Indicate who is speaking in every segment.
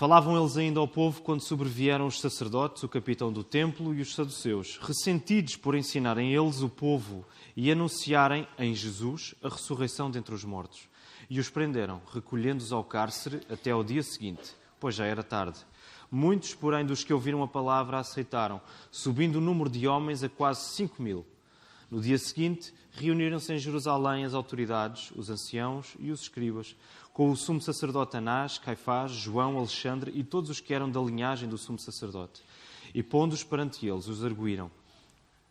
Speaker 1: Falavam eles ainda ao povo quando sobrevieram os sacerdotes, o capitão do templo e os saduceus, ressentidos por ensinarem eles o povo e anunciarem em Jesus a ressurreição dentre os mortos. E os prenderam, recolhendo-os ao cárcere até ao dia seguinte, pois já era tarde. Muitos, porém, dos que ouviram a palavra aceitaram, subindo o número de homens a quase cinco mil. No dia seguinte, reuniram-se em Jerusalém as autoridades, os anciãos e os escribas, com o sumo sacerdote Anás, Caifás, João, Alexandre e todos os que eram da linhagem do sumo sacerdote. E pondo-os perante eles, os arguíram: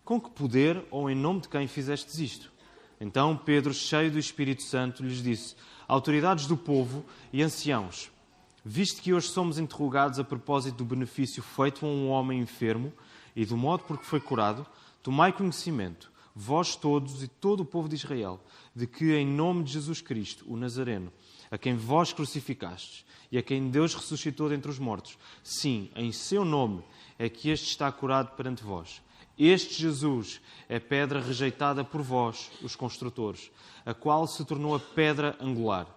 Speaker 1: Com que poder ou em nome de quem fizestes isto? Então Pedro, cheio do Espírito Santo, lhes disse: Autoridades do povo e anciãos, visto que hoje somos interrogados a propósito do benefício feito a um homem enfermo e do modo por que foi curado, tomai conhecimento vós todos e todo o povo de Israel, de que em nome de Jesus Cristo, o Nazareno, a quem vós crucificastes e a quem Deus ressuscitou dentre os mortos, sim, em seu nome é que este está curado perante vós. Este Jesus é pedra rejeitada por vós, os construtores, a qual se tornou a pedra angular.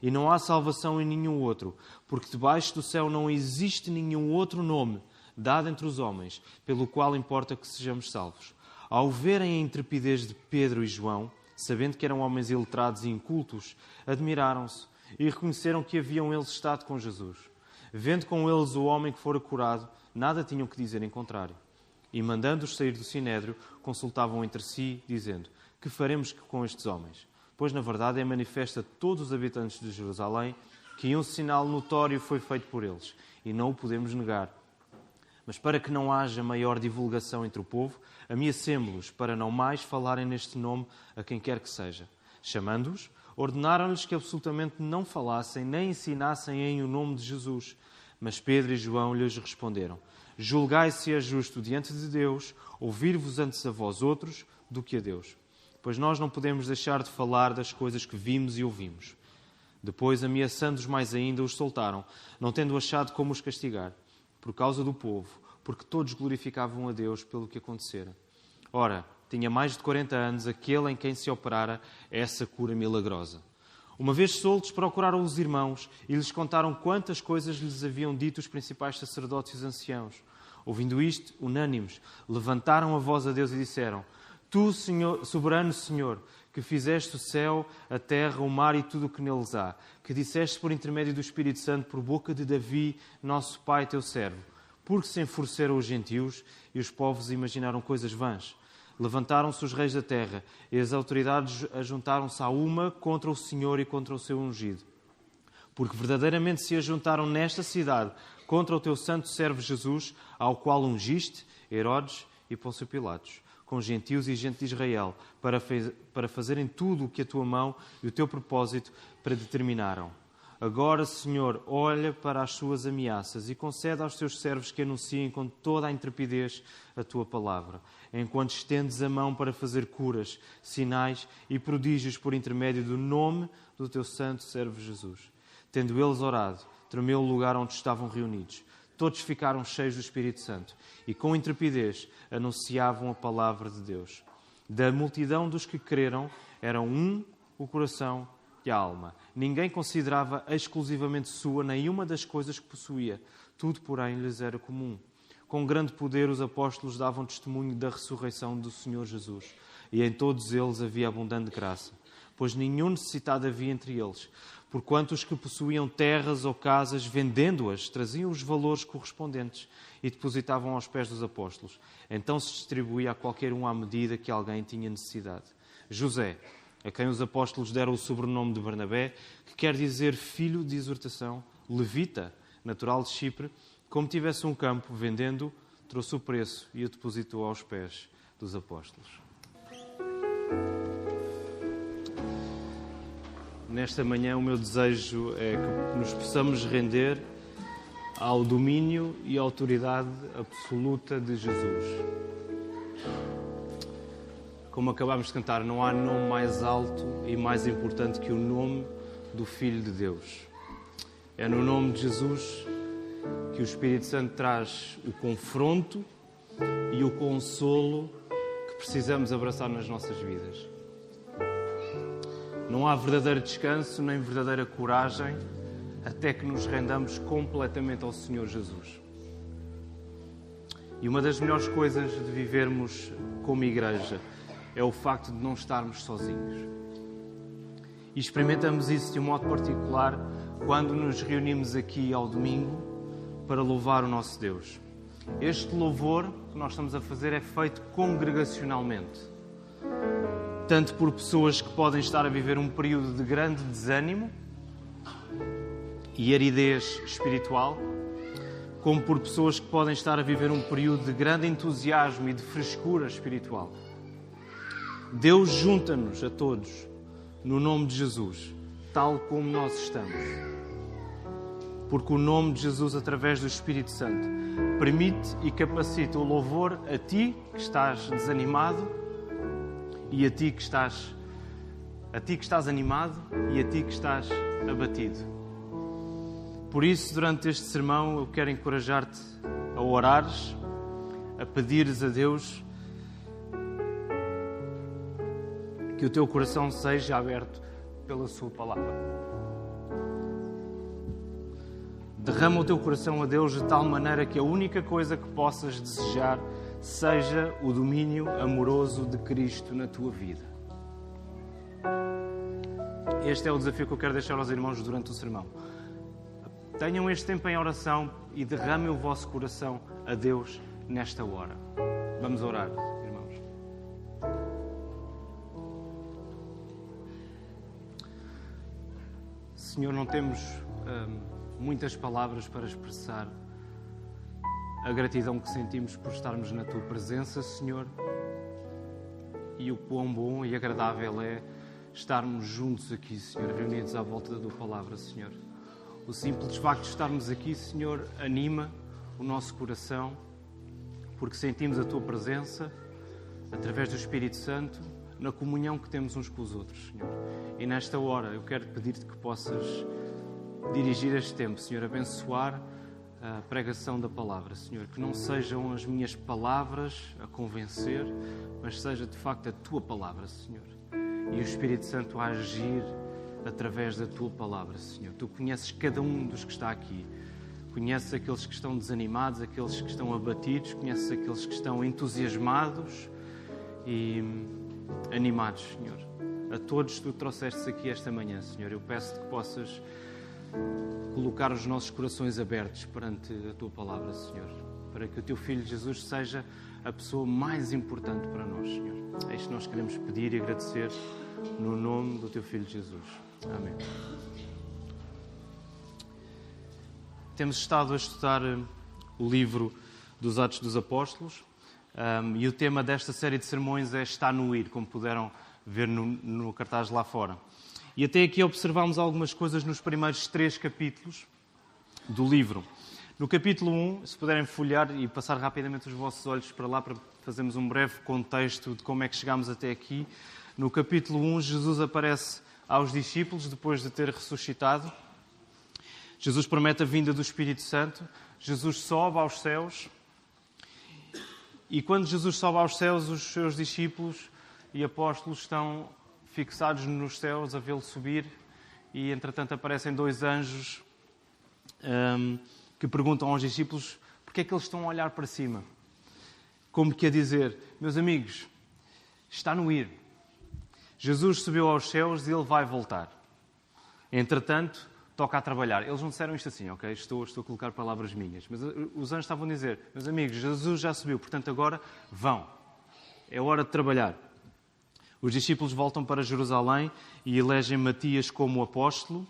Speaker 1: E não há salvação em nenhum outro, porque debaixo do céu não existe nenhum outro nome dado entre os homens, pelo qual importa que sejamos salvos. Ao verem a intrepidez de Pedro e João, sabendo que eram homens iletrados e incultos, admiraram-se e reconheceram que haviam eles estado com Jesus. Vendo com eles o homem que fora curado, nada tinham que dizer em contrário. E mandando-os sair do sinédrio, consultavam entre si, dizendo: Que faremos com estes homens? Pois na verdade é manifesta a todos os habitantes de Jerusalém que um sinal notório foi feito por eles, e não o podemos negar. Mas para que não haja maior divulgação entre o povo, ameacemo-los para não mais falarem neste nome a quem quer que seja. Chamando-os, ordenaram-lhes que absolutamente não falassem nem ensinassem em o nome de Jesus. Mas Pedro e João lhes responderam: Julgai se é justo diante de Deus ouvir-vos antes a vós outros do que a Deus. Pois nós não podemos deixar de falar das coisas que vimos e ouvimos. Depois, ameaçando-os mais ainda, os soltaram, não tendo achado como os castigar, por causa do povo, porque todos glorificavam a Deus pelo que acontecera. Ora, tinha mais de 40 anos aquele em quem se operara essa cura milagrosa. Uma vez soltos, procuraram os irmãos e lhes contaram quantas coisas lhes haviam dito os principais sacerdotes e os anciãos. Ouvindo isto, unânimes, levantaram a voz a Deus e disseram: Tu, Senhor, soberano Senhor, que fizeste o céu, a terra, o mar e tudo o que neles há, que disseste por intermédio do Espírito Santo por boca de Davi, nosso pai, teu servo porque se enfureceram os gentios e os povos imaginaram coisas vãs. Levantaram-se os reis da terra e as autoridades ajuntaram-se a uma contra o Senhor e contra o seu ungido. Porque verdadeiramente se ajuntaram nesta cidade contra o teu santo servo Jesus, ao qual ungiste Herodes e Pôncio Pilatos, com gentios e gente de Israel, para, para fazerem tudo o que a tua mão e o teu propósito predeterminaram Agora, Senhor, olha para as suas ameaças e concede aos teus servos que anunciem com toda a intrepidez a tua palavra, enquanto estendes a mão para fazer curas, sinais e prodígios por intermédio do nome do teu santo servo Jesus. Tendo eles orado, tremeu o lugar onde estavam reunidos. Todos ficaram cheios do Espírito Santo e, com intrepidez, anunciavam a palavra de Deus. Da multidão dos que creram, eram um o coração e alma. Ninguém considerava exclusivamente sua nenhuma das coisas que possuía. Tudo, porém, lhes era comum. Com grande poder, os apóstolos davam testemunho da ressurreição do Senhor Jesus. E em todos eles havia abundante graça. Pois nenhum necessitado havia entre eles. Porquanto os que possuíam terras ou casas, vendendo-as, traziam os valores correspondentes e depositavam aos pés dos apóstolos. Então se distribuía a qualquer um à medida que alguém tinha necessidade. José, a quem os apóstolos deram o sobrenome de Barnabé, que quer dizer filho de exortação, levita, natural de Chipre, como tivesse um campo, vendendo, trouxe o preço e o depositou aos pés dos apóstolos. Nesta manhã, o meu desejo é que nos possamos render ao domínio e autoridade absoluta de Jesus como acabámos de cantar, não há nome mais alto e mais importante que o nome do Filho de Deus. É no nome de Jesus que o Espírito Santo traz o confronto e o consolo que precisamos abraçar nas nossas vidas. Não há verdadeiro descanso nem verdadeira coragem até que nos rendamos completamente ao Senhor Jesus. E uma das melhores coisas de vivermos como igreja é o facto de não estarmos sozinhos. E experimentamos isso de um modo particular quando nos reunimos aqui ao domingo para louvar o nosso Deus. Este louvor que nós estamos a fazer é feito congregacionalmente. Tanto por pessoas que podem estar a viver um período de grande desânimo e aridez espiritual, como por pessoas que podem estar a viver um período de grande entusiasmo e de frescura espiritual. Deus junta-nos a todos no nome de Jesus, tal como nós estamos. Porque o nome de Jesus, através do Espírito Santo, permite e capacita o louvor a ti que estás desanimado e a ti que estás a ti que estás animado e a ti que estás abatido. Por isso, durante este sermão, eu quero encorajar-te a orares, a pedires a Deus que o teu coração seja aberto pela Sua palavra. Derrama o teu coração a Deus de tal maneira que a única coisa que possas desejar seja o domínio amoroso de Cristo na tua vida. Este é o desafio que eu quero deixar aos irmãos durante o sermão. Tenham este tempo em oração e derramem o vosso coração a Deus nesta hora. Vamos orar, Senhor, não temos. Hum, muitas palavras para expressar a gratidão que sentimos por estarmos na tua presença, Senhor, e o quão bom e agradável é estarmos juntos aqui, Senhor, reunidos à volta da tua palavra, Senhor. O simples facto de estarmos aqui, Senhor, anima o nosso coração, porque sentimos a tua presença através do Espírito Santo na comunhão que temos uns com os outros, Senhor. E nesta hora eu quero pedir-te que possas dirigir este tempo, Senhor, abençoar a pregação da palavra, Senhor. Que não sejam as minhas palavras a convencer, mas seja de facto a tua palavra, Senhor. E o Espírito Santo a agir através da tua palavra, Senhor. Tu conheces cada um dos que está aqui. Conheces aqueles que estão desanimados, aqueles que estão abatidos, conheces aqueles que estão entusiasmados e animados, Senhor. A todos tu trouxeste aqui esta manhã, Senhor. Eu peço-te que possas colocar os nossos corações abertos perante a tua palavra, Senhor, para que o teu filho Jesus seja a pessoa mais importante para nós, Senhor. É isto que nós queremos pedir e agradecer no nome do teu filho Jesus. Amém. Temos estado a estudar eh, o livro dos Atos dos Apóstolos um, e o tema desta série de sermões é Está no Ir, como puderam ver no, no cartaz lá fora. E até aqui observamos algumas coisas nos primeiros três capítulos do livro. No capítulo 1, se puderem folhear e passar rapidamente os vossos olhos para lá para fazermos um breve contexto de como é que chegamos até aqui. No capítulo 1, Jesus aparece aos discípulos depois de ter ressuscitado. Jesus promete a vinda do Espírito Santo. Jesus sobe aos céus. E quando Jesus sobe aos céus, os seus discípulos e apóstolos estão fixados nos céus a vê-lo subir e, entretanto, aparecem dois anjos um, que perguntam aos discípulos porque é que eles estão a olhar para cima. Como que a dizer, meus amigos, está no ir. Jesus subiu aos céus e ele vai voltar. Entretanto, toca a trabalhar. Eles não disseram isto assim, ok? Estou, estou a colocar palavras minhas. Mas uh, os anjos estavam a dizer, meus amigos, Jesus já subiu, portanto agora vão. É hora de trabalhar. Os discípulos voltam para Jerusalém e elegem Matias como apóstolo,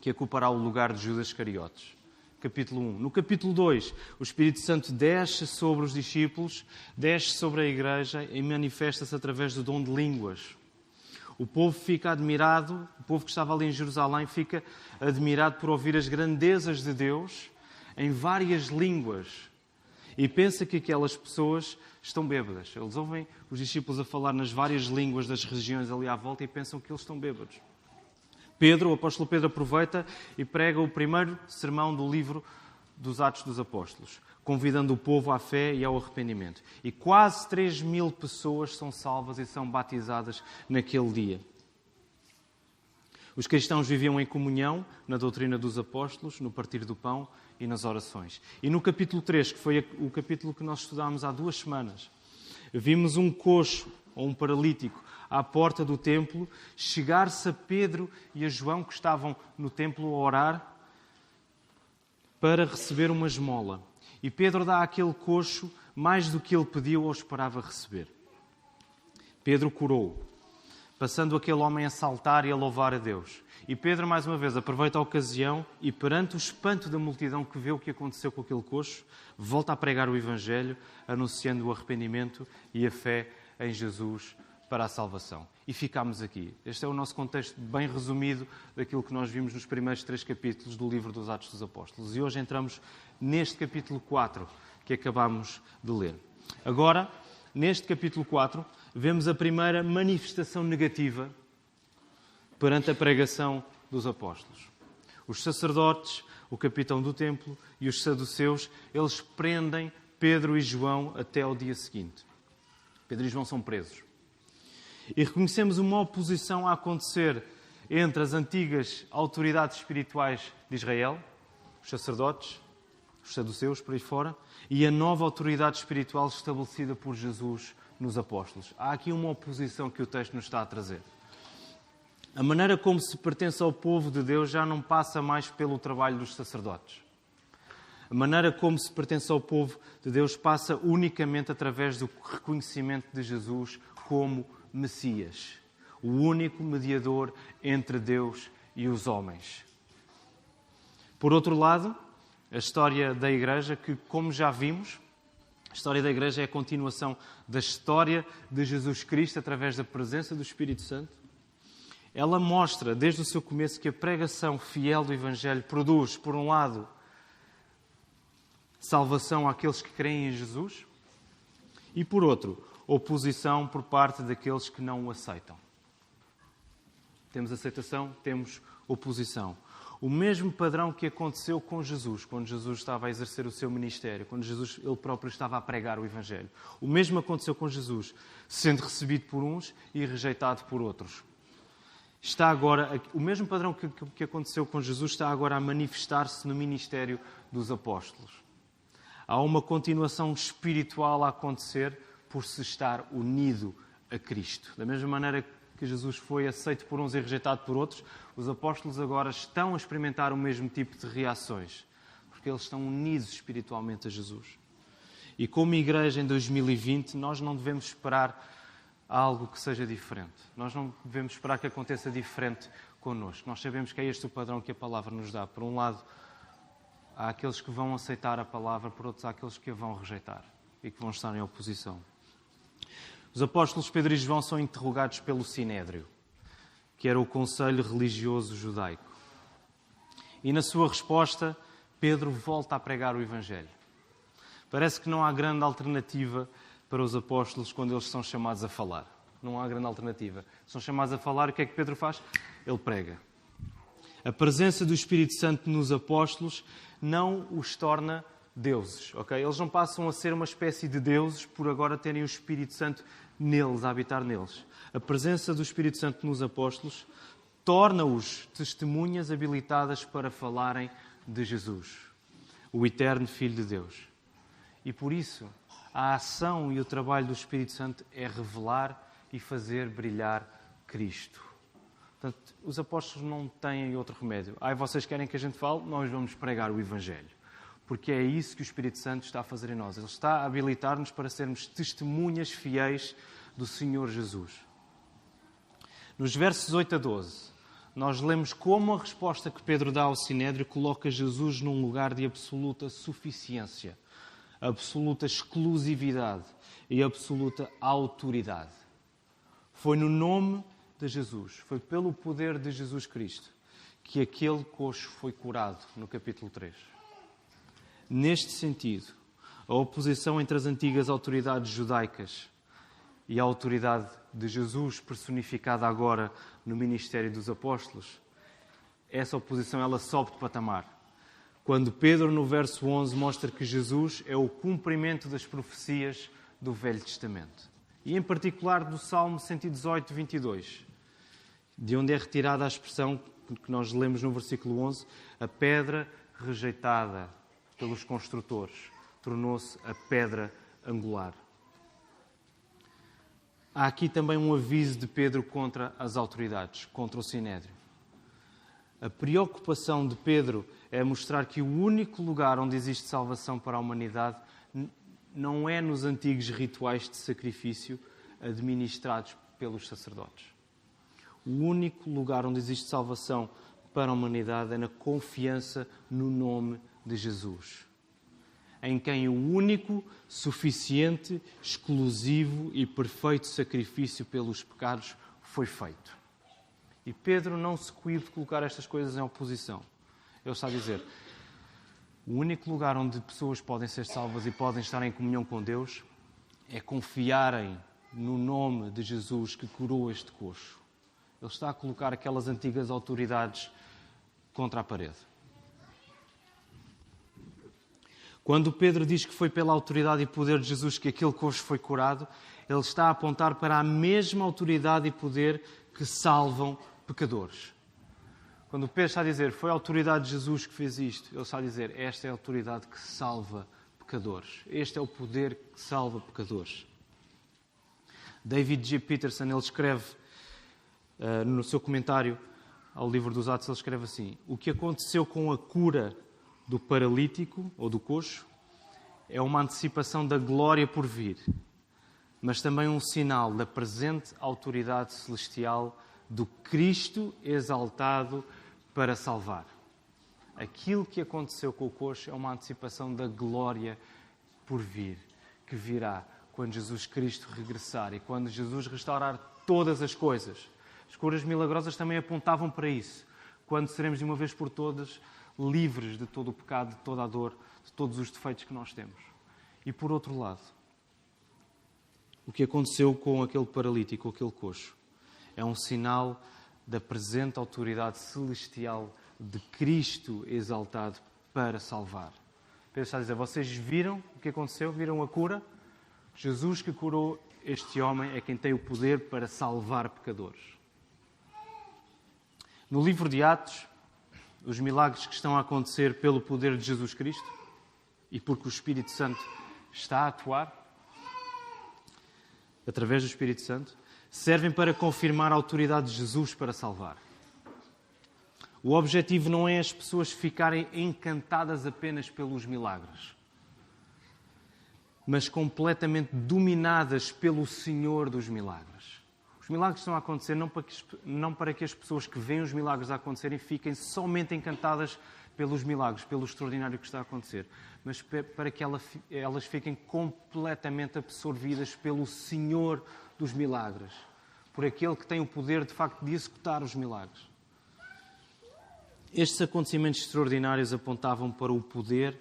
Speaker 1: que ocupará o lugar de Judas Iscariotes. Capítulo 1. No capítulo 2, o Espírito Santo desce sobre os discípulos, desce sobre a igreja e manifesta-se através do dom de línguas. O povo fica admirado, o povo que estava ali em Jerusalém fica admirado por ouvir as grandezas de Deus em várias línguas e pensa que aquelas pessoas estão bêbadas. Eles ouvem os discípulos a falar nas várias línguas das regiões ali à volta e pensam que eles estão bêbados. Pedro, o apóstolo Pedro, aproveita e prega o primeiro sermão do livro dos Atos dos Apóstolos, convidando o povo à fé e ao arrependimento. E quase 3 mil pessoas são salvas e são batizadas naquele dia. Os cristãos viviam em comunhão na doutrina dos apóstolos, no partir do pão e nas orações. E no capítulo 3, que foi o capítulo que nós estudámos há duas semanas, vimos um coxo ou um paralítico à porta do templo chegar-se a Pedro e a João, que estavam no templo a orar, para receber uma esmola. E Pedro dá àquele coxo mais do que ele pediu ou esperava receber. Pedro curou, passando aquele homem a saltar e a louvar a Deus. E Pedro, mais uma vez, aproveita a ocasião e, perante o espanto da multidão que vê o que aconteceu com aquele coxo, volta a pregar o Evangelho, anunciando o arrependimento e a fé em Jesus para a salvação. E ficamos aqui. Este é o nosso contexto bem resumido daquilo que nós vimos nos primeiros três capítulos do livro dos Atos dos Apóstolos. E hoje entramos neste capítulo 4 que acabamos de ler. Agora, neste capítulo 4, vemos a primeira manifestação negativa perante a pregação dos apóstolos. Os sacerdotes, o capitão do templo e os saduceus, eles prendem Pedro e João até ao dia seguinte. Pedro e João são presos. E reconhecemos uma oposição a acontecer entre as antigas autoridades espirituais de Israel, os sacerdotes, os saduceus, por aí fora, e a nova autoridade espiritual estabelecida por Jesus nos apóstolos. Há aqui uma oposição que o texto nos está a trazer. A maneira como se pertence ao povo de Deus já não passa mais pelo trabalho dos sacerdotes. A maneira como se pertence ao povo de Deus passa unicamente através do reconhecimento de Jesus como Messias, o único mediador entre Deus e os homens. Por outro lado, a história da Igreja, que, como já vimos, a história da Igreja é a continuação da história de Jesus Cristo através da presença do Espírito Santo. Ela mostra, desde o seu começo, que a pregação fiel do Evangelho produz, por um lado, salvação àqueles que creem em Jesus e, por outro, oposição por parte daqueles que não o aceitam. Temos aceitação, temos oposição. O mesmo padrão que aconteceu com Jesus, quando Jesus estava a exercer o seu ministério, quando Jesus ele próprio estava a pregar o Evangelho. O mesmo aconteceu com Jesus, sendo recebido por uns e rejeitado por outros. Está agora, o mesmo padrão que, que aconteceu com Jesus está agora a manifestar-se no ministério dos apóstolos há uma continuação espiritual a acontecer por se estar unido a Cristo. Da mesma maneira que Jesus foi aceito por uns e rejeitado por outros, os apóstolos agora estão a experimentar o mesmo tipo de reações, porque eles estão unidos espiritualmente a Jesus. E como igreja em 2020, nós não devemos esperar algo que seja diferente. Nós não devemos esperar que aconteça diferente connosco. Nós sabemos que é este o padrão que a palavra nos dá. Por um lado, há aqueles que vão aceitar a palavra, por outros há aqueles que a vão rejeitar e que vão estar em oposição. Os apóstolos Pedro e João são interrogados pelo Sinédrio, que era o conselho religioso judaico. E na sua resposta, Pedro volta a pregar o Evangelho. Parece que não há grande alternativa para os apóstolos quando eles são chamados a falar. Não há grande alternativa. São chamados a falar, o que é que Pedro faz? Ele prega. A presença do Espírito Santo nos apóstolos não os torna deuses, ok? Eles não passam a ser uma espécie de deuses por agora terem o Espírito Santo neles, a habitar neles. A presença do Espírito Santo nos apóstolos torna-os testemunhas habilitadas para falarem de Jesus, o eterno Filho de Deus. E por isso, a ação e o trabalho do Espírito Santo é revelar e fazer brilhar Cristo. Portanto, os apóstolos não têm outro remédio. Ai, vocês querem que a gente fale? Nós vamos pregar o Evangelho. Porque é isso que o Espírito Santo está a fazer em nós. Ele está a habilitar-nos para sermos testemunhas fiéis do Senhor Jesus. Nos versos 8 a 12, nós lemos como a resposta que Pedro dá ao Sinédrio coloca Jesus num lugar de absoluta suficiência, absoluta exclusividade e absoluta autoridade. Foi no nome de Jesus, foi pelo poder de Jesus Cristo que aquele coxo foi curado no capítulo 3. Neste sentido, a oposição entre as antigas autoridades judaicas e a autoridade de Jesus personificada agora no ministério dos apóstolos, essa oposição ela sobe de patamar. Quando Pedro no verso 11 mostra que Jesus é o cumprimento das profecias do Velho Testamento. E em particular do Salmo 118, 22 de onde é retirada a expressão que nós lemos no versículo 11, a pedra rejeitada pelos construtores tornou-se a pedra angular. Há aqui também um aviso de Pedro contra as autoridades, contra o Sinédrio. A preocupação de Pedro é mostrar que o único lugar onde existe salvação para a humanidade não é nos antigos rituais de sacrifício administrados pelos sacerdotes. O único lugar onde existe salvação para a humanidade é na confiança no nome de Jesus, em quem o único, suficiente, exclusivo e perfeito sacrifício pelos pecados foi feito. E Pedro não se cuida de colocar estas coisas em oposição. Ele está a dizer: o único lugar onde pessoas podem ser salvas e podem estar em comunhão com Deus é confiarem no nome de Jesus que curou este coxo. Ele está a colocar aquelas antigas autoridades contra a parede. Quando Pedro diz que foi pela autoridade e poder de Jesus que aquele coxo foi curado, ele está a apontar para a mesma autoridade e poder que salvam pecadores. Quando Pedro está a dizer foi a autoridade de Jesus que fez isto, ele está a dizer esta é a autoridade que salva pecadores. Este é o poder que salva pecadores. David G. Peterson ele escreve uh, no seu comentário ao livro dos Atos, ele escreve assim: O que aconteceu com a cura do paralítico ou do coxo é uma antecipação da glória por vir, mas também um sinal da presente autoridade celestial do Cristo exaltado para salvar. Aquilo que aconteceu com o coxo é uma antecipação da glória por vir, que virá quando Jesus Cristo regressar e quando Jesus restaurar todas as coisas. As curas milagrosas também apontavam para isso. Quando seremos de uma vez por todas livres de todo o pecado, de toda a dor, de todos os defeitos que nós temos. E por outro lado, o que aconteceu com aquele paralítico, aquele coxo, é um sinal da presente autoridade celestial de Cristo exaltado para salvar. Pedro está a dizer: vocês viram o que aconteceu? Viram a cura? Jesus que curou este homem é quem tem o poder para salvar pecadores. No livro de Atos, os milagres que estão a acontecer pelo poder de Jesus Cristo e porque o Espírito Santo está a atuar, através do Espírito Santo, servem para confirmar a autoridade de Jesus para salvar. O objetivo não é as pessoas ficarem encantadas apenas pelos milagres, mas completamente dominadas pelo Senhor dos milagres. Os milagres estão a acontecer não para, que, não para que as pessoas que veem os milagres a acontecerem fiquem somente encantadas pelos milagres, pelo extraordinário que está a acontecer, mas para que elas fiquem completamente absorvidas pelo Senhor dos milagres, por aquele que tem o poder de facto de executar os milagres. Estes acontecimentos extraordinários apontavam para o poder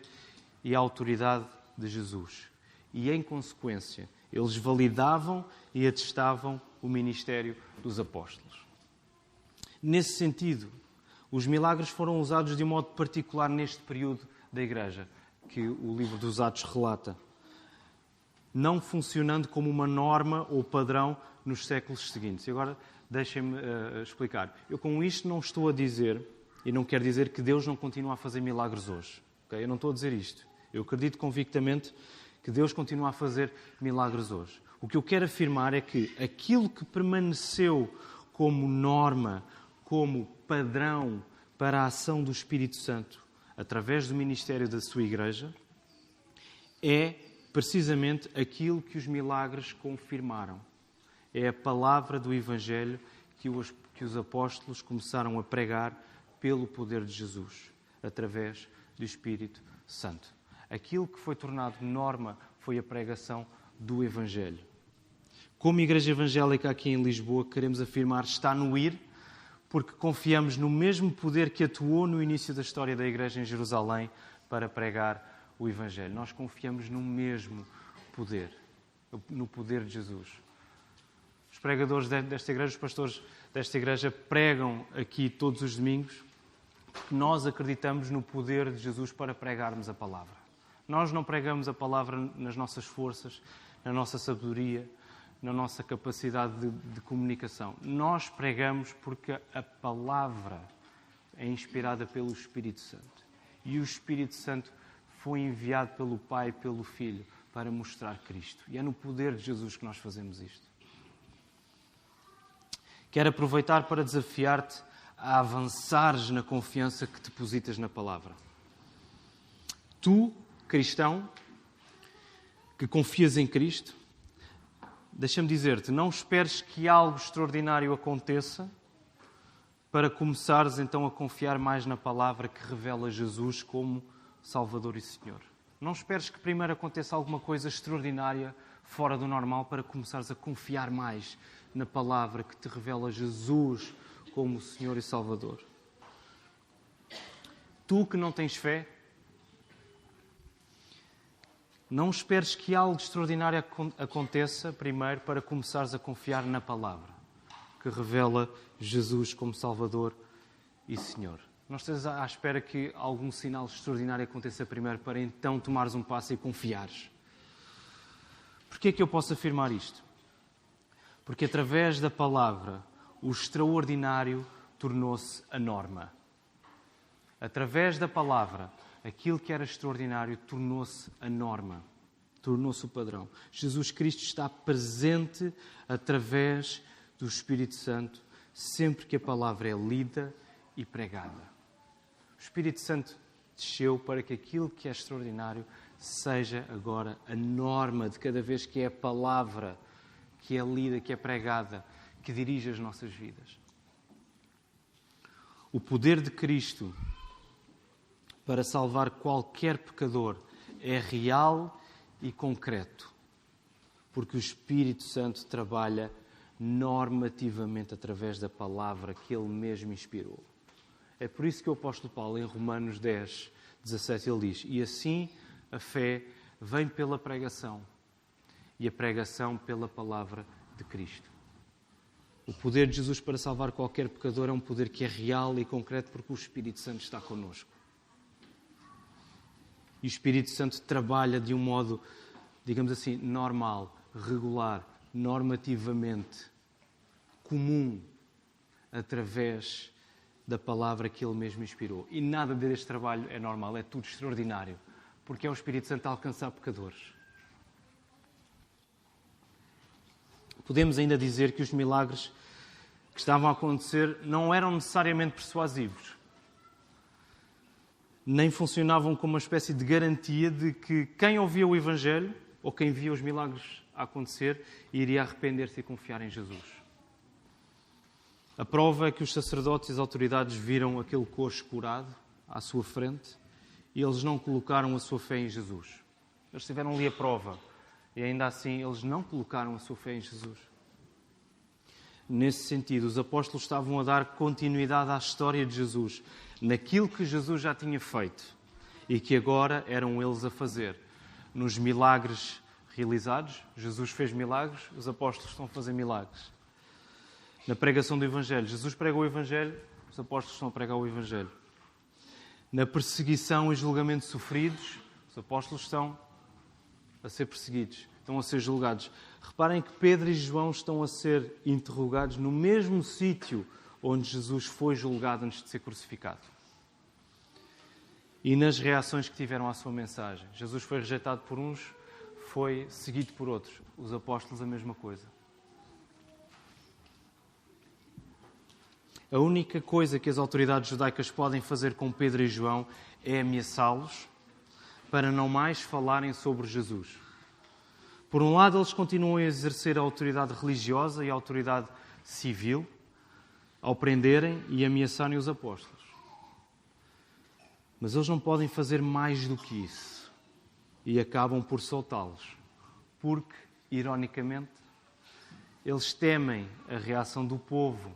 Speaker 1: e a autoridade de Jesus. E, em consequência, eles validavam e atestavam o ministério dos apóstolos. Nesse sentido, os milagres foram usados de um modo particular neste período da Igreja, que o livro dos Atos relata, não funcionando como uma norma ou padrão nos séculos seguintes. E agora deixem-me uh, explicar. Eu com isto não estou a dizer, e não quero dizer que Deus não continua a fazer milagres hoje. Okay? Eu não estou a dizer isto. Eu acredito convictamente que Deus continua a fazer milagres hoje. O que eu quero afirmar é que aquilo que permaneceu como norma, como padrão para a ação do Espírito Santo através do ministério da sua Igreja, é precisamente aquilo que os milagres confirmaram. É a palavra do Evangelho que os, apóstolos começaram a pregar pelo poder de Jesus, através do Espírito Santo. Aquilo que foi tornado norma foi a pregação do Evangelho. Como Igreja Evangélica aqui em Lisboa, queremos afirmar está no ir, porque confiamos no mesmo poder que atuou no início da história da Igreja em Jerusalém para pregar o Evangelho. Nós confiamos no mesmo poder, no poder de Jesus. Os pregadores desta igreja, os pastores desta igreja, pregam aqui todos os domingos porque nós acreditamos no poder de Jesus para pregarmos a palavra. Nós não pregamos a palavra nas nossas forças, na nossa sabedoria, na nossa capacidade de, de comunicação. Nós pregamos porque a palavra é inspirada pelo Espírito Santo. E o Espírito Santo foi enviado pelo Pai e pelo Filho para mostrar Cristo. E é no poder de Jesus que nós fazemos isto. Quero aproveitar para desafiar-te a avançares na confiança que depositas na palavra. Tu, cristão, que confias em Cristo, deixa-me dizer-te, não esperes que algo extraordinário aconteça para começares então a confiar mais na palavra que revela Jesus como Salvador e Senhor. Não esperes que primeiro aconteça alguma coisa extraordinária fora do normal para começares a confiar mais na palavra que te revela Jesus como Senhor e Salvador. Tu que não tens fé, não esperes que algo extraordinário aconteça primeiro para começares a confiar na palavra que revela Jesus como Salvador e Senhor. Não estás à espera que algum sinal extraordinário aconteça primeiro para então tomares um passo e confiares. Porquê é que eu posso afirmar isto? Porque através da palavra o extraordinário tornou-se a norma. Através da palavra, aquilo que era extraordinário tornou-se a norma, tornou-se o padrão. Jesus Cristo está presente através do Espírito Santo sempre que a palavra é lida e pregada. O Espírito Santo desceu para que aquilo que é extraordinário seja agora a norma de cada vez que é a palavra que é lida, que é pregada, que dirige as nossas vidas. O poder de Cristo para salvar qualquer pecador é real e concreto, porque o Espírito Santo trabalha normativamente através da palavra que ele mesmo inspirou. É por isso que o apóstolo Paulo, em Romanos 10, 17, ele diz: E assim a fé vem pela pregação, e a pregação pela palavra de Cristo. O poder de Jesus para salvar qualquer pecador é um poder que é real e concreto porque o Espírito Santo está conosco. E o Espírito Santo trabalha de um modo, digamos assim, normal, regular, normativamente, comum, através da palavra que ele mesmo inspirou. E nada deste trabalho é normal, é tudo extraordinário, porque é o Espírito Santo a alcançar pecadores. Podemos ainda dizer que os milagres que estavam a acontecer não eram necessariamente persuasivos, nem funcionavam como uma espécie de garantia de que quem ouvia o Evangelho ou quem via os milagres a acontecer iria arrepender-se e confiar em Jesus. A prova é que os sacerdotes e as autoridades viram aquele coxo curado à sua frente e eles não colocaram a sua fé em Jesus. Eles tiveram ali a prova e ainda assim eles não colocaram a sua fé em Jesus. Nesse sentido, os apóstolos estavam a dar continuidade à história de Jesus, naquilo que Jesus já tinha feito e que agora eram eles a fazer. Nos milagres realizados, Jesus fez milagres, os apóstolos estão a fazer milagres na pregação do Evangelho. Jesus prega o Evangelho, os apóstolos estão a pregar o Evangelho. Na perseguição e julgamento sofridos, os apóstolos estão a ser perseguidos, estão a ser julgados. Reparem que Pedro e João estão a ser interrogados no mesmo sítio onde Jesus foi julgado antes de ser crucificado. E nas reações que tiveram à sua mensagem. Jesus foi rejeitado por uns, foi seguido por outros. Os apóstolos, a mesma coisa. A única coisa que as autoridades judaicas podem fazer com Pedro e João é ameaçá-los para não mais falarem sobre Jesus. Por um lado, eles continuam a exercer a autoridade religiosa e a autoridade civil ao prenderem e ameaçarem os apóstolos. Mas eles não podem fazer mais do que isso e acabam por soltá-los, porque, ironicamente, eles temem a reação do povo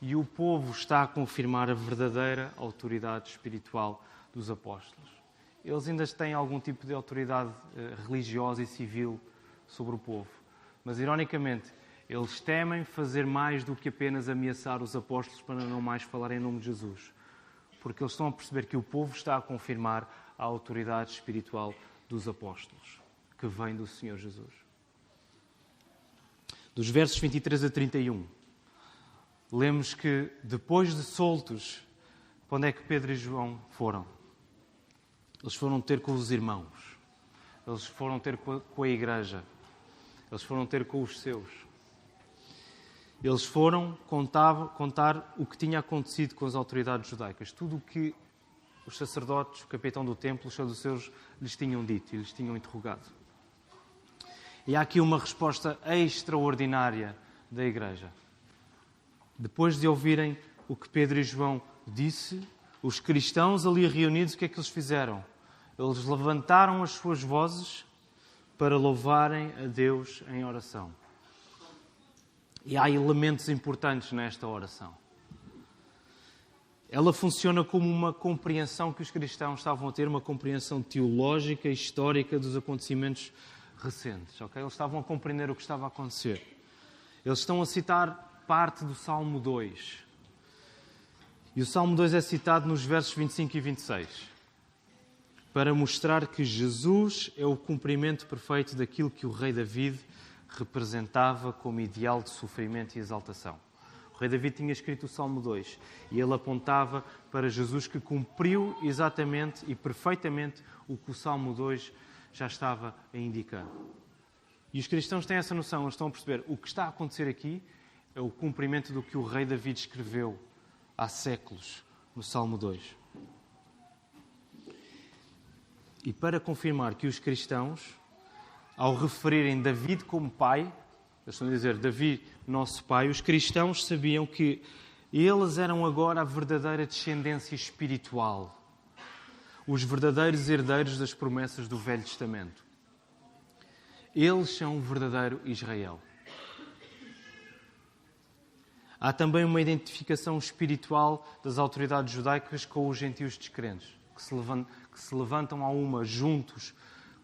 Speaker 1: e o povo está a confirmar a verdadeira autoridade espiritual dos apóstolos. Eles ainda têm algum tipo de autoridade eh, religiosa e civil sobre o povo, mas ironicamente, eles temem fazer mais do que apenas ameaçar os apóstolos para não mais falar em nome de Jesus, porque eles estão a perceber que o povo está a confirmar a autoridade espiritual dos apóstolos, que vem do Senhor Jesus. Dos versos 23 a 31, lemos que depois de soltos, para onde é que Pedro e João foram? Eles foram ter com os irmãos, eles foram ter com a igreja, eles foram ter com os seus. Eles foram contar, contar o que tinha acontecido com as autoridades judaicas, tudo o que os sacerdotes, o capitão do templo, os saduceus lhes tinham dito e lhes tinham interrogado. E há aqui uma resposta extraordinária da igreja. Depois de ouvirem o que Pedro e João disse, os cristãos ali reunidos, o que é que eles fizeram? Eles levantaram as suas vozes para louvarem a Deus em oração. E há elementos importantes nesta oração. Ela funciona como uma compreensão que os cristãos estavam a ter, uma compreensão teológica e histórica dos acontecimentos recentes. Okay? Eles estavam a compreender o que estava a acontecer. Eles estão a citar parte do Salmo 2. E o Salmo 2 é citado nos versos 25 e 26 para mostrar que Jesus é o cumprimento perfeito daquilo que o rei David representava como ideal de sofrimento e exaltação. O rei David tinha escrito o Salmo 2 e ele apontava para Jesus que cumpriu exatamente e perfeitamente o que o Salmo 2 já estava a indicar. E os cristãos têm essa noção, eles estão a perceber o que está a acontecer aqui é o cumprimento do que o rei David escreveu há séculos no Salmo 2. E para confirmar que os cristãos, ao referirem David como pai, eles estão a dizer Davi, nosso pai, os cristãos sabiam que eles eram agora a verdadeira descendência espiritual os verdadeiros herdeiros das promessas do Velho Testamento. Eles são o verdadeiro Israel. Há também uma identificação espiritual das autoridades judaicas com os gentios descrentes, que se levantam, que se levantam a uma juntos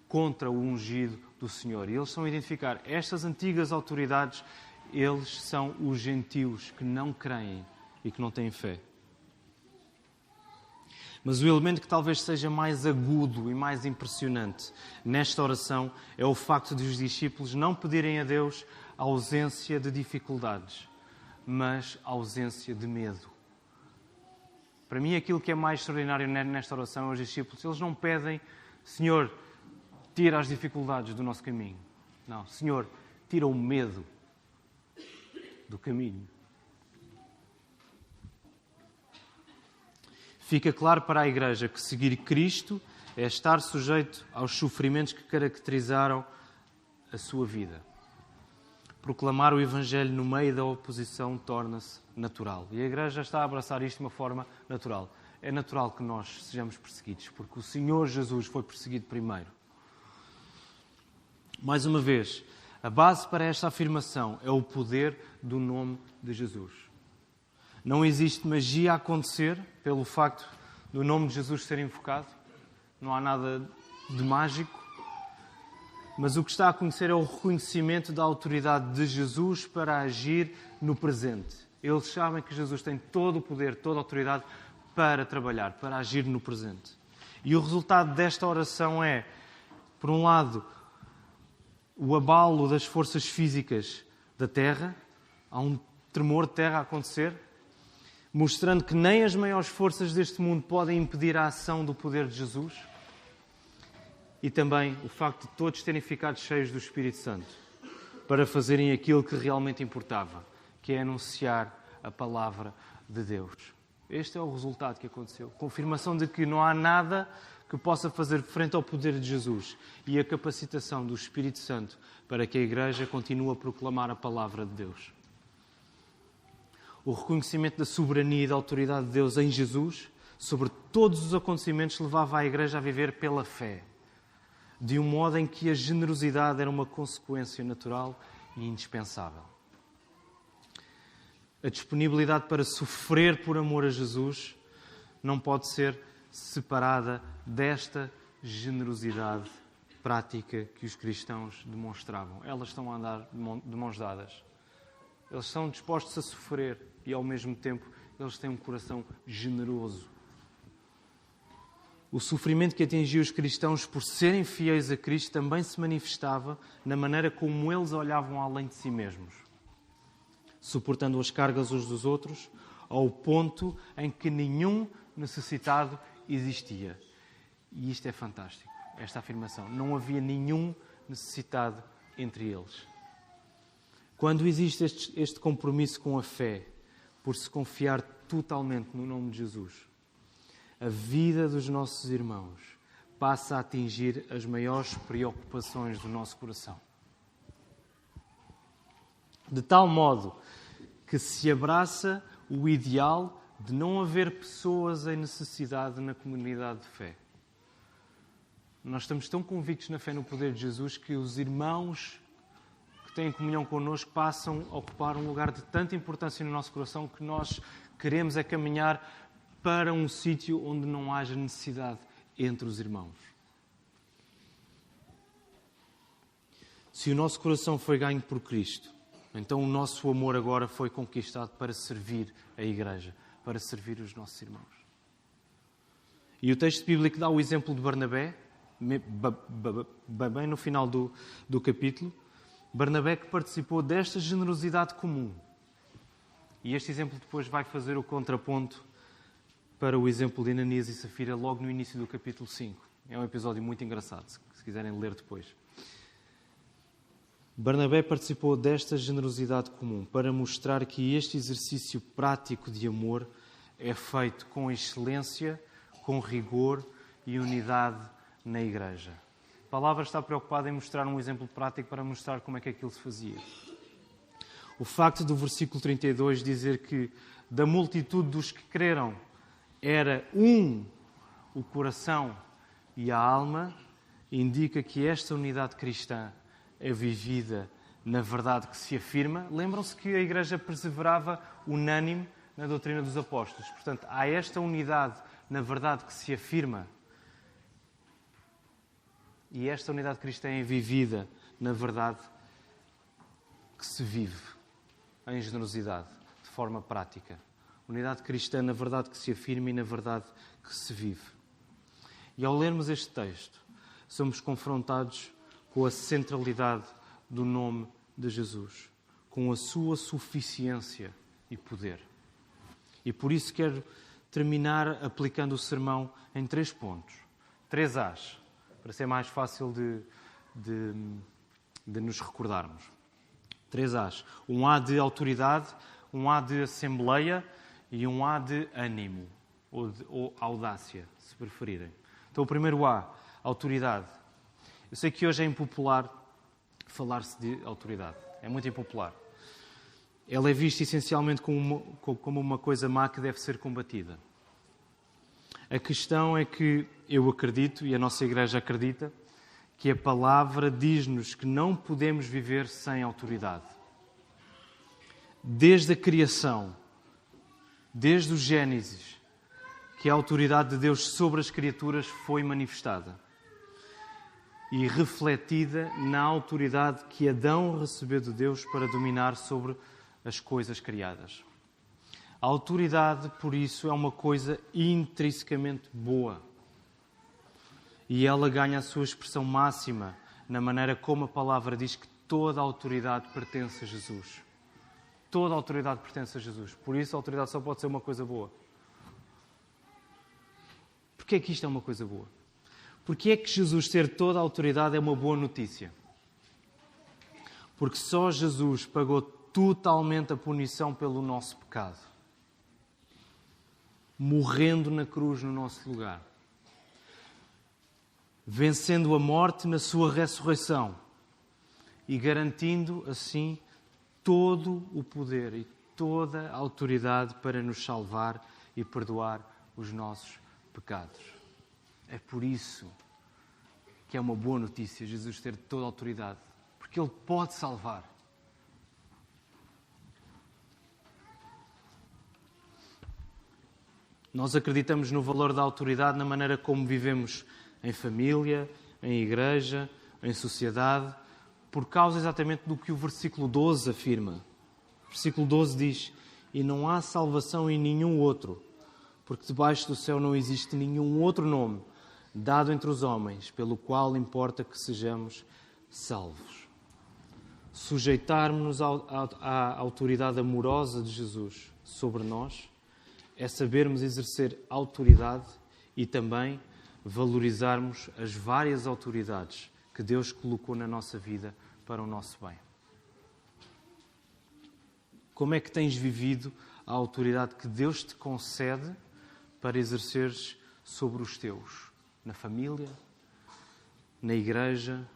Speaker 1: contra o ungido do Senhor. E eles são a identificar estas antigas autoridades, eles são os gentios que não creem e que não têm fé. Mas o elemento que talvez seja mais agudo e mais impressionante nesta oração é o facto de os discípulos não pedirem a Deus ausência de dificuldades, mas ausência de medo. Para mim, aquilo que é mais extraordinário nesta oração é os discípulos, eles não pedem, Senhor, tira as dificuldades do nosso caminho. Não, Senhor, tira o medo do caminho. Fica claro para a Igreja que seguir Cristo é estar sujeito aos sofrimentos que caracterizaram a sua vida. Proclamar o Evangelho no meio da oposição torna-se natural. E a Igreja está a abraçar isto de uma forma natural. É natural que nós sejamos perseguidos, porque o Senhor Jesus foi perseguido primeiro. Mais uma vez, a base para esta afirmação é o poder do nome de Jesus. Não existe magia a acontecer pelo facto do nome de Jesus ser invocado. Não há nada de mágico. Mas o que está a acontecer é o reconhecimento da autoridade de Jesus para agir no presente. Eles sabem que Jesus tem todo o poder, toda a autoridade para trabalhar, para agir no presente. E o resultado desta oração é, por um lado, o abalo das forças físicas da terra, há um tremor de terra a acontecer, mostrando que nem as maiores forças deste mundo podem impedir a ação do poder de Jesus. E também o facto de todos terem ficado cheios do Espírito Santo para fazerem aquilo que realmente importava, que é anunciar a palavra de Deus. Este é o resultado que aconteceu. Confirmação de que não há nada que possa fazer frente ao poder de Jesus e a capacitação do Espírito Santo para que a Igreja continue a proclamar a palavra de Deus o reconhecimento da soberania e da autoridade de Deus em Jesus sobre todos os acontecimentos levava a Igreja a viver pela fé, de um modo em que a generosidade era uma consequência natural e indispensável. A disponibilidade para sofrer por amor a Jesus não pode ser separada desta generosidade prática que os cristãos demonstravam. Elas estão a andar de mãos dadas. Eles são dispostos a sofrer e, ao mesmo tempo, eles têm um coração generoso. O sofrimento que atingiu os cristãos por serem fiéis a Cristo também se manifestava na maneira como eles olhavam além de si mesmos, suportando as cargas uns dos outros, ao ponto em que nenhum necessitado existia. E isto é fantástico, esta afirmação. Não havia nenhum necessitado entre eles. Quando existe este, este compromisso com a fé, por se confiar totalmente no nome de Jesus, a vida dos nossos irmãos passa a atingir as maiores preocupações do nosso coração. De tal modo que se abraça o ideal de não haver pessoas em necessidade na comunidade de fé. Nós estamos tão convictos na fé no poder de Jesus que os irmãos que têm comunhão connosco passam a ocupar um lugar de tanta importância no nosso coração que nós queremos é caminhar para um sítio onde não haja necessidade entre os irmãos. Se o nosso coração foi ganho por Cristo, então o nosso amor agora foi conquistado para servir a Igreja, para servir os nossos irmãos. E o texto bíblico dá o exemplo de Barnabé, bem no final do, do capítulo. Barnabé que participou desta generosidade comum. E este exemplo depois vai fazer o contraponto para o exemplo de Ananias e Safira logo no início do capítulo 5. É um episódio muito engraçado, se quiserem ler depois. Barnabé participou desta generosidade comum para mostrar que este exercício prático de amor é feito com excelência, com rigor e unidade na igreja. A palavra está preocupada em mostrar um exemplo prático para mostrar como é que aquilo se fazia. O facto do versículo 32 dizer que da multitude dos que creram era um o coração e a alma, indica que esta unidade cristã é vivida na verdade que se afirma. Lembram-se que a Igreja perseverava unânime na doutrina dos apóstolos. Portanto, há esta unidade na verdade que se afirma. E esta unidade cristã é vivida na verdade que se vive em generosidade, de forma prática. Unidade cristã na verdade que se afirma e na verdade que se vive. E ao lermos este texto, somos confrontados com a centralidade do nome de Jesus, com a sua suficiência e poder. E por isso quero terminar aplicando o sermão em três pontos. Três A's, para ser mais fácil de, de, de nos recordarmos. Três A's. Um A de autoridade, um A de assembleia e um A de ânimo, ou, de, ou audácia, se preferirem. Então, o primeiro A, autoridade. Eu sei que hoje é impopular falar-se de autoridade. É muito impopular. Ela é vista essencialmente como uma, como uma coisa má que deve ser combatida. A questão é que eu acredito, e a nossa igreja acredita, que a palavra diz-nos que não podemos viver sem autoridade. Desde a criação, desde o Gênesis, que a autoridade de Deus sobre as criaturas foi manifestada e refletida na autoridade que Adão recebeu de Deus para dominar sobre as coisas criadas. A autoridade, por isso, é uma coisa intrinsecamente boa. E ela ganha a sua expressão máxima na maneira como a palavra diz que toda a autoridade pertence a Jesus. Toda a autoridade pertence a Jesus. Por isso, a autoridade só pode ser uma coisa boa. Porquê é que isto é uma coisa boa? Porque é que Jesus ter toda a autoridade é uma boa notícia? Porque só Jesus pagou totalmente a punição pelo nosso pecado, morrendo na cruz no nosso lugar, vencendo a morte na sua ressurreição e garantindo assim todo o poder e toda a autoridade para nos salvar e perdoar os nossos pecados. É por isso que é uma boa notícia Jesus ter toda a autoridade, porque Ele pode salvar. Nós acreditamos no valor da autoridade na maneira como vivemos em família, em igreja, em sociedade por causa exatamente do que o versículo 12 afirma. O versículo 12 diz: E não há salvação em nenhum outro, porque debaixo do céu não existe nenhum outro nome dado entre os homens, pelo qual importa que sejamos salvos. Sujeitarmos-nos à autoridade amorosa de Jesus sobre nós é sabermos exercer autoridade e também valorizarmos as várias autoridades que Deus colocou na nossa vida para o nosso bem. Como é que tens vivido a autoridade que Deus te concede para exerceres sobre os teus? Na família, na igreja,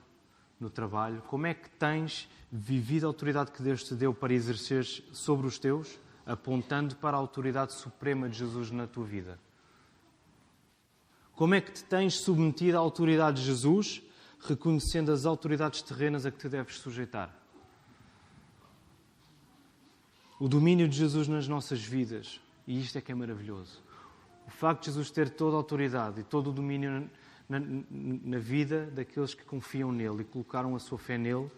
Speaker 1: no trabalho? Como é que tens vivido a autoridade que Deus te deu para exerceres sobre os teus, apontando para a autoridade suprema de Jesus na tua vida? Como é que te tens submetido à autoridade de Jesus, reconhecendo as autoridades terrenas a que te deves sujeitar? O domínio de Jesus nas nossas vidas, e isto é que é maravilhoso. O facto de Jesus ter toda a autoridade e todo o domínio na, na vida daqueles que confiam nele e colocaram a sua fé nele,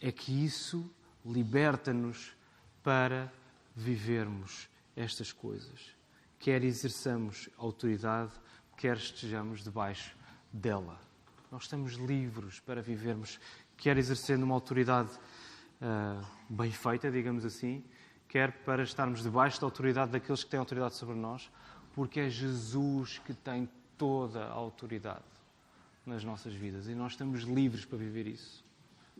Speaker 1: é que isso liberta-nos para vivermos estas coisas. Quer exerçamos autoridade, quer estejamos debaixo dela. Nós estamos livres para vivermos, quer exercendo uma autoridade uh, bem feita, digamos assim, quer para estarmos debaixo da autoridade daqueles que têm autoridade sobre nós, porque é Jesus que tem toda a autoridade nas nossas vidas e nós estamos livres para viver isso.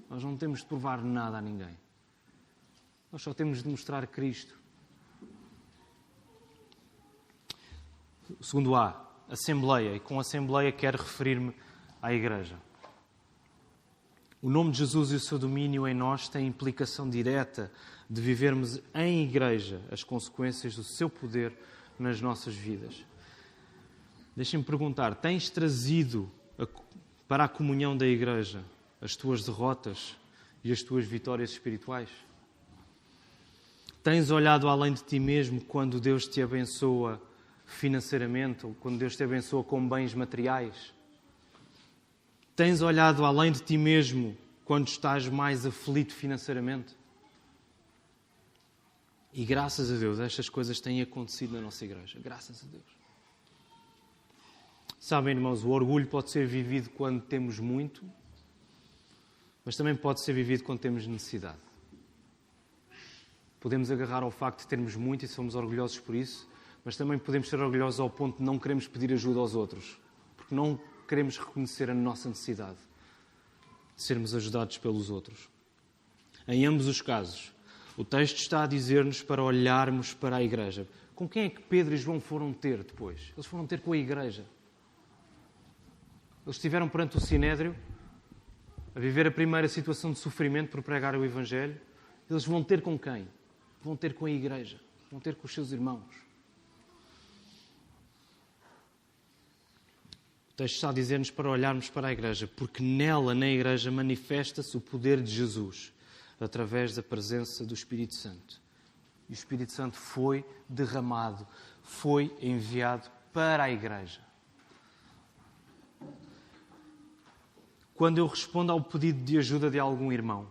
Speaker 1: Nós não temos de provar nada a ninguém. Nós só temos de mostrar Cristo. Segundo A, Assembleia, e com Assembleia quero referir-me à Igreja. O nome de Jesus e o seu domínio em nós têm implicação direta de vivermos em Igreja as consequências do seu poder nas nossas vidas. Deixem-me perguntar: tens trazido para a comunhão da Igreja as tuas derrotas e as tuas vitórias espirituais? Tens olhado além de ti mesmo quando Deus te abençoa financeiramente ou quando Deus te abençoa com bens materiais? Tens olhado além de ti mesmo quando estás mais aflito financeiramente? E graças a Deus, estas coisas têm acontecido na nossa igreja. Graças a Deus. Sabem, irmãos, o orgulho pode ser vivido quando temos muito, mas também pode ser vivido quando temos necessidade. Podemos agarrar ao facto de termos muito e somos orgulhosos por isso, mas também podemos ser orgulhosos ao ponto de não queremos pedir ajuda aos outros, porque não queremos reconhecer a nossa necessidade de sermos ajudados pelos outros. Em ambos os casos, o texto está a dizer-nos para olharmos para a igreja. Com quem é que Pedro e João foram ter depois? Eles foram ter com a igreja. Eles estiveram perante o Sinédrio a viver a primeira situação de sofrimento por pregar o Evangelho. Eles vão ter com quem? Vão ter com a igreja. Vão ter com os seus irmãos. O texto está a dizer-nos para olharmos para a igreja, porque nela, na igreja, manifesta-se o poder de Jesus através da presença do Espírito Santo. E o Espírito Santo foi derramado, foi enviado para a igreja. Quando eu respondo ao pedido de ajuda de algum irmão,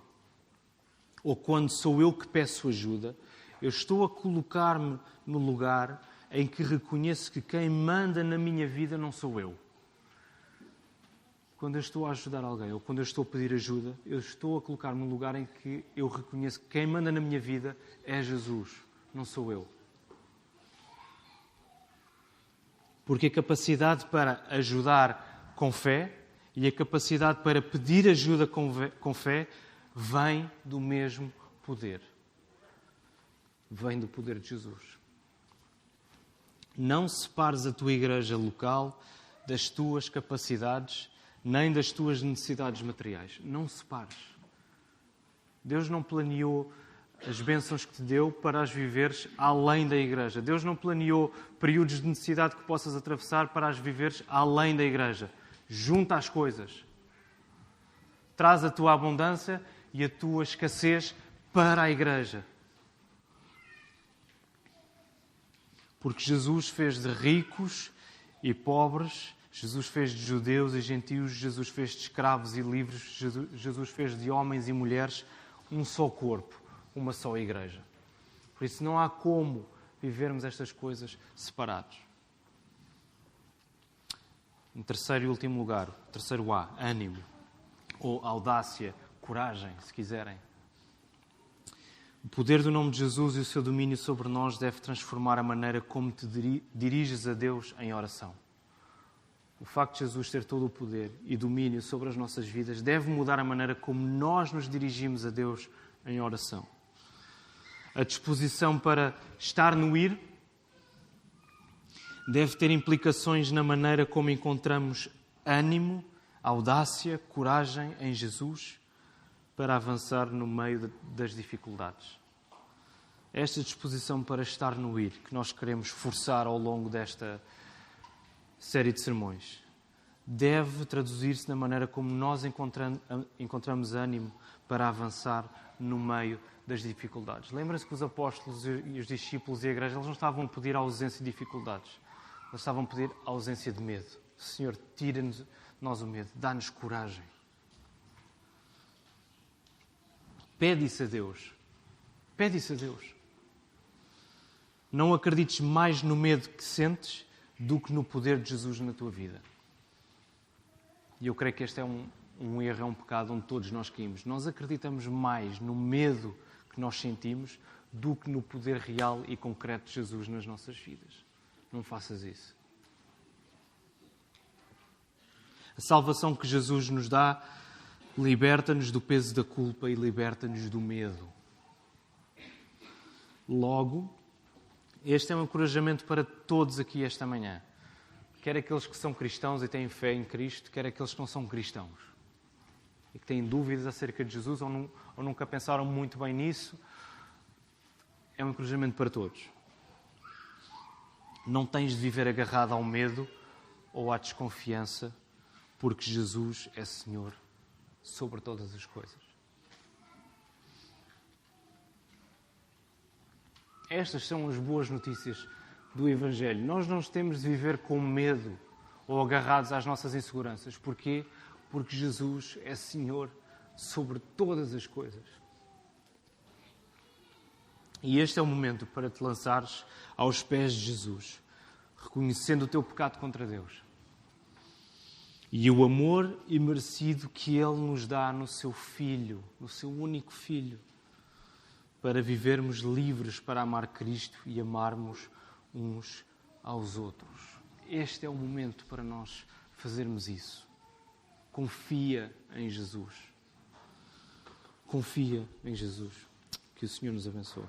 Speaker 1: ou quando sou eu que peço ajuda, eu estou a colocar-me no lugar em que reconheço que quem manda na minha vida não sou eu quando eu estou a ajudar alguém ou quando eu estou a pedir ajuda, eu estou a colocar-me num lugar em que eu reconheço que quem manda na minha vida é Jesus, não sou eu. Porque a capacidade para ajudar com fé e a capacidade para pedir ajuda com fé vem do mesmo poder. Vem do poder de Jesus. Não separes a tua igreja local das tuas capacidades nem das tuas necessidades materiais. Não separes. Deus não planeou as bênçãos que te deu para as viveres além da igreja. Deus não planeou períodos de necessidade que possas atravessar para as viveres além da igreja. Junta as coisas. Traz a tua abundância e a tua escassez para a igreja. Porque Jesus fez de ricos e pobres Jesus fez de judeus e gentios, Jesus fez de escravos e livres, Jesus fez de homens e mulheres um só corpo, uma só igreja. Por isso não há como vivermos estas coisas separados. Em terceiro e último lugar, terceiro A, ânimo, ou audácia, coragem, se quiserem. O poder do nome de Jesus e o seu domínio sobre nós deve transformar a maneira como te diriges a Deus em oração. O facto de Jesus ter todo o poder e domínio sobre as nossas vidas deve mudar a maneira como nós nos dirigimos a Deus em oração. A disposição para estar no ir deve ter implicações na maneira como encontramos ânimo, audácia, coragem em Jesus para avançar no meio das dificuldades. Esta disposição para estar no ir que nós queremos forçar ao longo desta série de sermões deve traduzir-se na maneira como nós encontramos ânimo para avançar no meio das dificuldades. Lembra-se que os apóstolos e os discípulos e a igreja eles não estavam a pedir a ausência de dificuldades, eles estavam a pedir a ausência de medo. Senhor, tira-nos nós o medo, dá-nos coragem. Pede isso a Deus. Pede isso a Deus. Não acredites mais no medo que sentes do que no poder de Jesus na tua vida. E eu creio que este é um, um erro, é um pecado onde todos nós caímos. Nós acreditamos mais no medo que nós sentimos do que no poder real e concreto de Jesus nas nossas vidas. Não faças isso. A salvação que Jesus nos dá liberta-nos do peso da culpa e liberta-nos do medo. Logo, este é um encorajamento para todos aqui esta manhã. Quer aqueles que são cristãos e têm fé em Cristo, quer aqueles que não são cristãos e que têm dúvidas acerca de Jesus ou, não, ou nunca pensaram muito bem nisso. É um encorajamento para todos. Não tens de viver agarrado ao medo ou à desconfiança, porque Jesus é Senhor sobre todas as coisas. Estas são as boas notícias do Evangelho. Nós não temos de viver com medo ou agarrados às nossas inseguranças. Porquê? Porque Jesus é Senhor sobre todas as coisas. E este é o momento para te lançares aos pés de Jesus, reconhecendo o teu pecado contra Deus e o amor imerecido que Ele nos dá no seu Filho, no seu único Filho para vivermos livres para amar Cristo e amarmos uns aos outros. Este é o momento para nós fazermos isso. Confia em Jesus. Confia em Jesus. Que o Senhor nos abençoe.